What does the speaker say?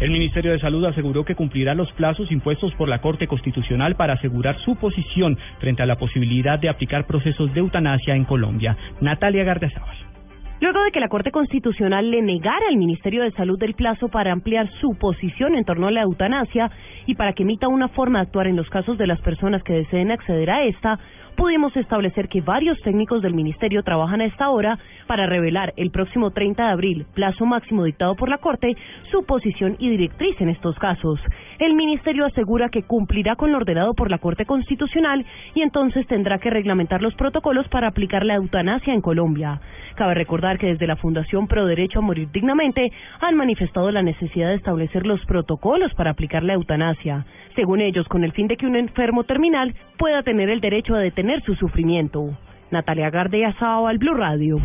El Ministerio de Salud aseguró que cumplirá los plazos impuestos por la Corte Constitucional para asegurar su posición frente a la posibilidad de aplicar procesos de eutanasia en Colombia. Natalia Gardiazabal. Luego de que la Corte Constitucional le negara al Ministerio de Salud el plazo para ampliar su posición en torno a la eutanasia y para que emita una forma de actuar en los casos de las personas que deseen acceder a esta, pudimos establecer que varios técnicos del Ministerio trabajan a esta hora para revelar el próximo 30 de abril, plazo máximo dictado por la Corte, su posición y directriz en estos casos. El Ministerio asegura que cumplirá con lo ordenado por la Corte Constitucional y entonces tendrá que reglamentar los protocolos para aplicar la eutanasia en Colombia. Cabe recordar que desde la Fundación Pro Derecho a Morir Dignamente han manifestado la necesidad de establecer los protocolos para aplicar la eutanasia, según ellos, con el fin de que un enfermo terminal pueda tener el derecho a detener su sufrimiento. Natalia Gardea al Blue Radio.